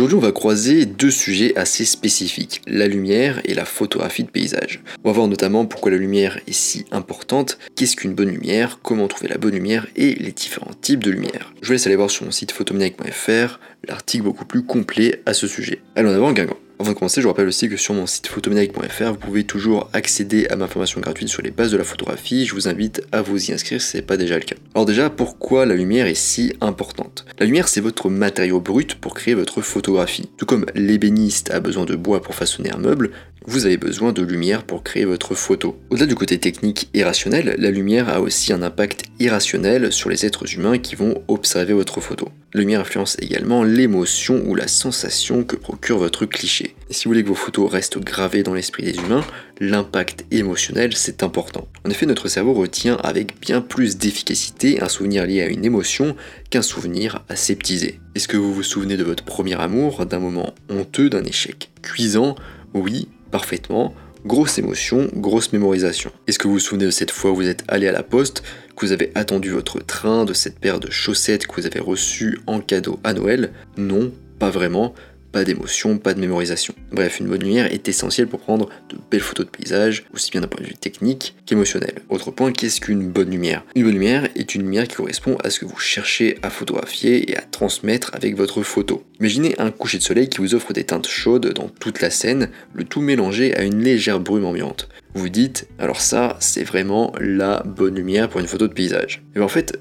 Aujourd'hui, on va croiser deux sujets assez spécifiques, la lumière et la photographie de paysage. On va voir notamment pourquoi la lumière est si importante, qu'est-ce qu'une bonne lumière, comment trouver la bonne lumière et les différents types de lumière. Je vous laisse aller voir sur mon site photomaniac.fr l'article beaucoup plus complet à ce sujet. Allons avant, Guingamp. Avant de commencer, je vous rappelle aussi que sur mon site photomaniac.fr, vous pouvez toujours accéder à ma formation gratuite sur les bases de la photographie. Je vous invite à vous y inscrire si ce n'est pas déjà le cas. Alors déjà, pourquoi la lumière est si importante? La lumière, c'est votre matériau brut pour créer votre photographie. Tout comme l'ébéniste a besoin de bois pour façonner un meuble, vous avez besoin de lumière pour créer votre photo. Au-delà du côté technique et rationnel, la lumière a aussi un impact irrationnel sur les êtres humains qui vont observer votre photo. La lumière influence également l'émotion ou la sensation que procure votre cliché. Et si vous voulez que vos photos restent gravées dans l'esprit des humains, l'impact émotionnel c'est important. En effet, notre cerveau retient avec bien plus d'efficacité un souvenir lié à une émotion qu'un souvenir aseptisé. Est-ce que vous vous souvenez de votre premier amour, d'un moment honteux, d'un échec cuisant? Oui, parfaitement. Grosse émotion, grosse mémorisation. Est-ce que vous vous souvenez de cette fois où vous êtes allé à la poste, que vous avez attendu votre train, de cette paire de chaussettes que vous avez reçue en cadeau à Noël? Non, pas vraiment pas d'émotion, pas de mémorisation. Bref, une bonne lumière est essentielle pour prendre de belles photos de paysage, aussi bien d'un point de vue technique qu'émotionnel. Autre point, qu'est-ce qu'une bonne lumière? Une bonne lumière est une lumière qui correspond à ce que vous cherchez à photographier et à transmettre avec votre photo. Imaginez un coucher de soleil qui vous offre des teintes chaudes dans toute la scène, le tout mélangé à une légère brume ambiante. Vous vous dites, alors ça, c'est vraiment la bonne lumière pour une photo de paysage. Et bien en fait,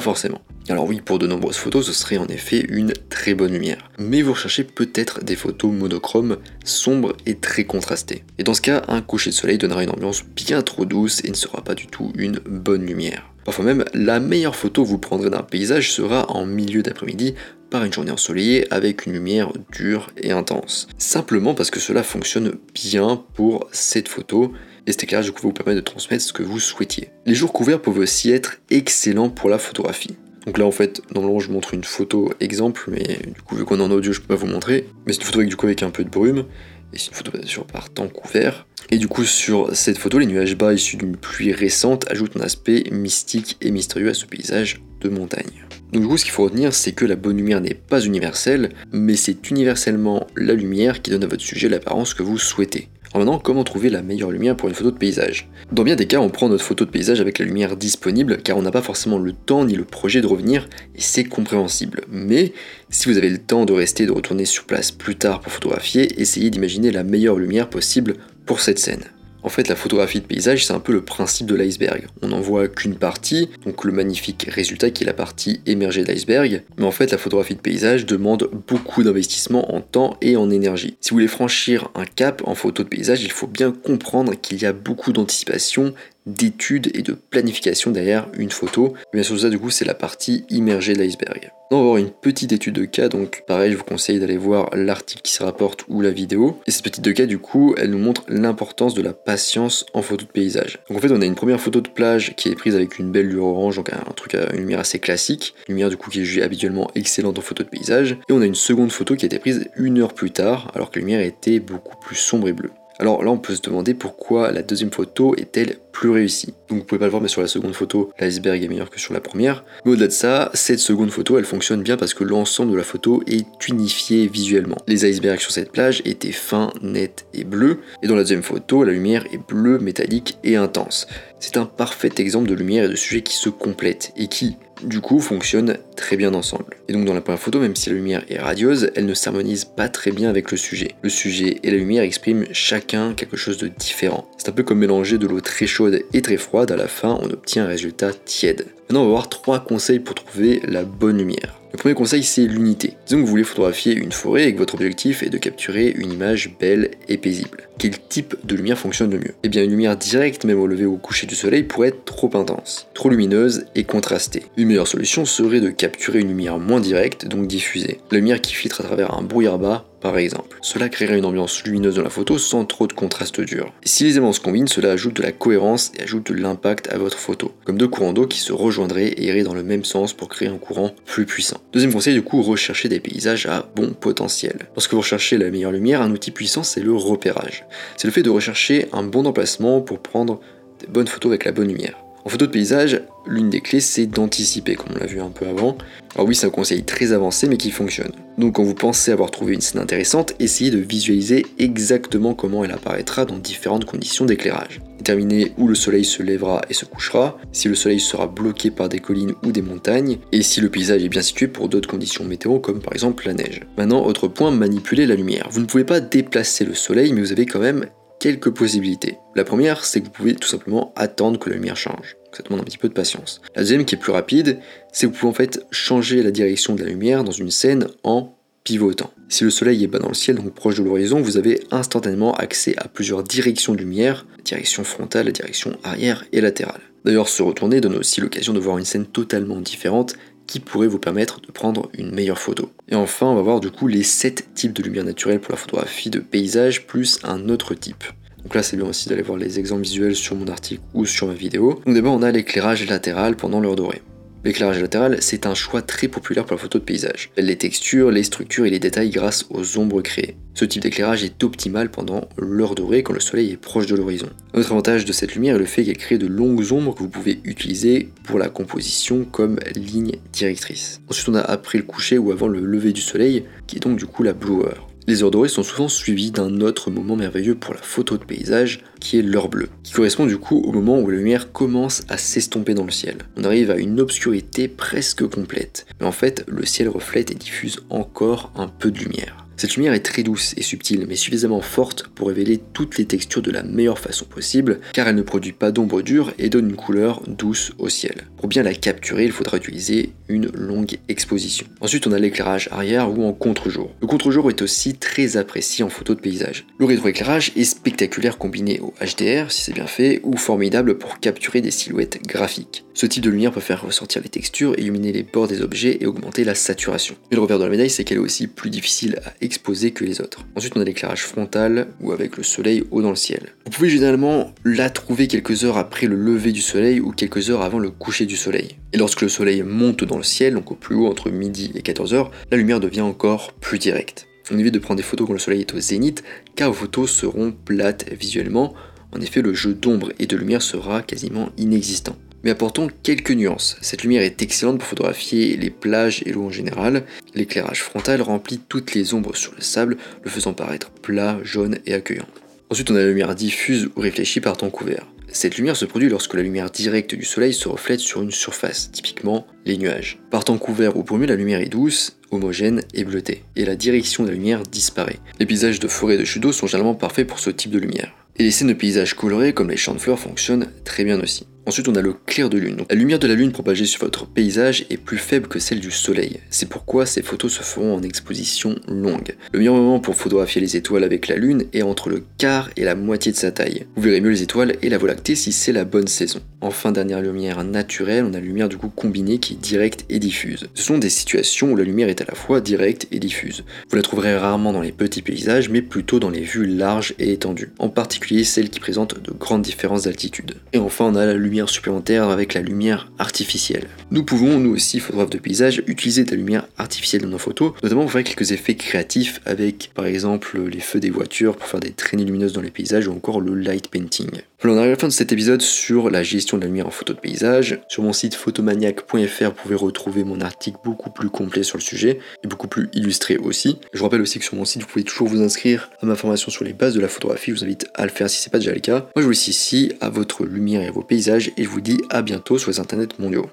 forcément. Alors oui, pour de nombreuses photos, ce serait en effet une très bonne lumière. Mais vous recherchez peut-être des photos monochromes, sombres et très contrastées. Et dans ce cas, un coucher de soleil donnera une ambiance bien trop douce et ne sera pas du tout une bonne lumière. Parfois même, la meilleure photo vous prendrez d'un paysage sera en milieu d'après-midi par une journée ensoleillée avec une lumière dure et intense. Simplement parce que cela fonctionne bien pour cette photo et cet éclairage du coup vous permet de transmettre ce que vous souhaitiez. Les jours couverts peuvent aussi être excellents pour la photographie. Donc là en fait, normalement je montre une photo exemple, mais du coup vu qu'on est en audio je peux pas vous montrer. Mais c'est une photo avec du coup avec un peu de brume, et c'est une photo bien sûr par temps couvert. Et du coup sur cette photo, les nuages bas issus d'une pluie récente ajoutent un aspect mystique et mystérieux à ce paysage de montagne. Donc du coup ce qu'il faut retenir c'est que la bonne lumière n'est pas universelle, mais c'est universellement la lumière qui donne à votre sujet l'apparence que vous souhaitez. Alors maintenant, comment trouver la meilleure lumière pour une photo de paysage Dans bien des cas, on prend notre photo de paysage avec la lumière disponible car on n'a pas forcément le temps ni le projet de revenir et c'est compréhensible. Mais si vous avez le temps de rester et de retourner sur place plus tard pour photographier, essayez d'imaginer la meilleure lumière possible pour cette scène. En fait, la photographie de paysage, c'est un peu le principe de l'iceberg. On n'en voit qu'une partie, donc le magnifique résultat qui est la partie émergée de l'iceberg. Mais en fait, la photographie de paysage demande beaucoup d'investissement en temps et en énergie. Si vous voulez franchir un cap en photo de paysage, il faut bien comprendre qu'il y a beaucoup d'anticipation, d'études et de planification derrière une photo. bien sûr, ça, du coup, c'est la partie immergée de l'iceberg. On va voir une petite étude de cas, donc pareil, je vous conseille d'aller voir l'article qui se rapporte ou la vidéo. Et cette petite de cas, du coup, elle nous montre l'importance de la patience en photo de paysage. Donc en fait, on a une première photo de plage qui est prise avec une belle lueur orange, donc un truc à une lumière assez classique, une lumière du coup qui est habituellement excellente en photo de paysage. Et on a une seconde photo qui a été prise une heure plus tard, alors que la lumière était beaucoup plus sombre et bleue. Alors là, on peut se demander pourquoi la deuxième photo est-elle plus réussie. Donc vous pouvez pas le voir, mais sur la seconde photo, l'iceberg est meilleur que sur la première. Mais au-delà de ça, cette seconde photo, elle fonctionne bien parce que l'ensemble de la photo est unifié visuellement. Les icebergs sur cette plage étaient fins, nets et bleus, et dans la deuxième photo, la lumière est bleue, métallique et intense. C'est un parfait exemple de lumière et de sujet qui se complètent et qui, du coup, fonctionnent très bien ensemble. Et donc dans la première photo, même si la lumière est radieuse, elle ne s'harmonise pas très bien avec le sujet. Le sujet et la lumière expriment chacun quelque chose de différent. C'est un peu comme mélanger de l'eau très chaude et très froide, à la fin on obtient un résultat tiède. Maintenant on va voir trois conseils pour trouver la bonne lumière. Le premier conseil, c'est l'unité. Disons que vous voulez photographier une forêt et que votre objectif est de capturer une image belle et paisible. Quel type de lumière fonctionne le mieux? Eh bien, une lumière directe, même au lever ou au coucher du soleil, pourrait être trop intense, trop lumineuse et contrastée. Une meilleure solution serait de capturer une lumière moins directe, donc diffusée. La lumière qui filtre à travers un brouillard bas par exemple. Cela créerait une ambiance lumineuse dans la photo sans trop de contraste dur. si les éléments se combinent, cela ajoute de la cohérence et ajoute de l'impact à votre photo, comme deux courants d'eau qui se rejoindraient et iraient dans le même sens pour créer un courant plus puissant. Deuxième conseil, du coup, rechercher des paysages à bon potentiel. Lorsque vous recherchez la meilleure lumière, un outil puissant, c'est le repérage. C'est le fait de rechercher un bon emplacement pour prendre des bonnes photos avec la bonne lumière. En photo de paysage, l'une des clés c'est d'anticiper, comme on l'a vu un peu avant. Alors oui, c'est un conseil très avancé mais qui fonctionne. Donc quand vous pensez avoir trouvé une scène intéressante, essayez de visualiser exactement comment elle apparaîtra dans différentes conditions d'éclairage. Déterminez où le soleil se lèvera et se couchera, si le soleil sera bloqué par des collines ou des montagnes, et si le paysage est bien situé pour d'autres conditions météo comme par exemple la neige. Maintenant, autre point, manipuler la lumière. Vous ne pouvez pas déplacer le soleil, mais vous avez quand même quelques possibilités. La première, c'est que vous pouvez tout simplement attendre que la lumière change. Ça demande un petit peu de patience. La deuxième, qui est plus rapide, c'est que vous pouvez en fait changer la direction de la lumière dans une scène en pivotant. Si le soleil est bas dans le ciel, donc proche de l'horizon, vous avez instantanément accès à plusieurs directions de lumière, direction frontale, direction arrière et latérale. D'ailleurs, se retourner donne aussi l'occasion de voir une scène totalement différente qui pourrait vous permettre de prendre une meilleure photo. Et enfin, on va voir du coup les 7 types de lumière naturelle pour la photographie de paysage plus un autre type. Donc là, c'est bien aussi d'aller voir les exemples visuels sur mon article ou sur ma vidéo. Donc d'abord, on a l'éclairage latéral pendant l'heure dorée. L'éclairage latéral, c'est un choix très populaire pour la photo de paysage. Les textures, les structures et les détails grâce aux ombres créées. Ce type d'éclairage est optimal pendant l'heure dorée quand le soleil est proche de l'horizon. Autre avantage de cette lumière est le fait qu'elle crée de longues ombres que vous pouvez utiliser pour la composition comme ligne directrice. Ensuite on a après le coucher ou avant le lever du soleil, qui est donc du coup la hour. Les heures dorées sont souvent suivies d'un autre moment merveilleux pour la photo de paysage, qui est l'heure bleue, qui correspond du coup au moment où la lumière commence à s'estomper dans le ciel. On arrive à une obscurité presque complète, mais en fait le ciel reflète et diffuse encore un peu de lumière. Cette lumière est très douce et subtile, mais suffisamment forte pour révéler toutes les textures de la meilleure façon possible, car elle ne produit pas d'ombre dure et donne une couleur douce au ciel. Pour bien la capturer, il faudra utiliser une longue exposition. Ensuite, on a l'éclairage arrière ou en contre-jour. Le contre-jour est aussi très apprécié en photo de paysage. Le rétroéclairage est spectaculaire combiné au HDR, si c'est bien fait, ou formidable pour capturer des silhouettes graphiques. Ce type de lumière peut faire ressortir les textures, illuminer les bords des objets et augmenter la saturation. Mais le revers de la médaille, c'est qu'elle est aussi plus difficile à exposer que les autres. Ensuite, on a l'éclairage frontal ou avec le soleil haut dans le ciel. Vous pouvez généralement la trouver quelques heures après le lever du soleil ou quelques heures avant le coucher du soleil. Et lorsque le soleil monte dans le ciel, donc au plus haut entre midi et 14 heures, la lumière devient encore plus directe. On évite de prendre des photos quand le soleil est au zénith, car vos photos seront plates visuellement. En effet, le jeu d'ombre et de lumière sera quasiment inexistant. Mais apportons quelques nuances. Cette lumière est excellente pour photographier les plages et l'eau en général. L'éclairage frontal remplit toutes les ombres sur le sable, le faisant paraître plat, jaune et accueillant. Ensuite, on a la lumière diffuse ou réfléchie par temps couvert. Cette lumière se produit lorsque la lumière directe du soleil se reflète sur une surface, typiquement les nuages. Par temps couvert ou pour mieux, la lumière est douce, homogène et bleutée, et la direction de la lumière disparaît. Les paysages de forêt et de d'eau sont généralement parfaits pour ce type de lumière. Et les scènes de paysages colorés comme les champs de fleurs fonctionnent très bien aussi. Ensuite, on a le clair de lune. la lumière de la lune propagée sur votre paysage est plus faible que celle du soleil. C'est pourquoi ces photos se feront en exposition longue. Le meilleur moment pour photographier les étoiles avec la lune est entre le quart et la moitié de sa taille. Vous verrez mieux les étoiles et la Voie lactée si c'est la bonne saison. Enfin, dernière lumière naturelle, on a la lumière du coup combinée qui est directe et diffuse. Ce sont des situations où la lumière est à la fois directe et diffuse. Vous la trouverez rarement dans les petits paysages, mais plutôt dans les vues larges et étendues. En particulier celles qui présentent de grandes différences d'altitude. Et enfin, on a la supplémentaire avec la lumière artificielle. Nous pouvons, nous aussi, photographes de paysage, utiliser de la lumière artificielle dans nos photos, notamment pour faire quelques effets créatifs avec, par exemple, les feux des voitures pour faire des traînées lumineuses dans les paysages ou encore le light painting. Voilà, on arrive à la fin de cet épisode sur la gestion de la lumière en photo de paysage. Sur mon site photomaniac.fr, vous pouvez retrouver mon article beaucoup plus complet sur le sujet et beaucoup plus illustré aussi. Je vous rappelle aussi que sur mon site, vous pouvez toujours vous inscrire à ma formation sur les bases de la photographie. Je vous invite à le faire si c'est pas déjà le cas. Moi, je vous laisse ici à votre lumière et à vos paysages et je vous dis à bientôt sur les internets mondiaux.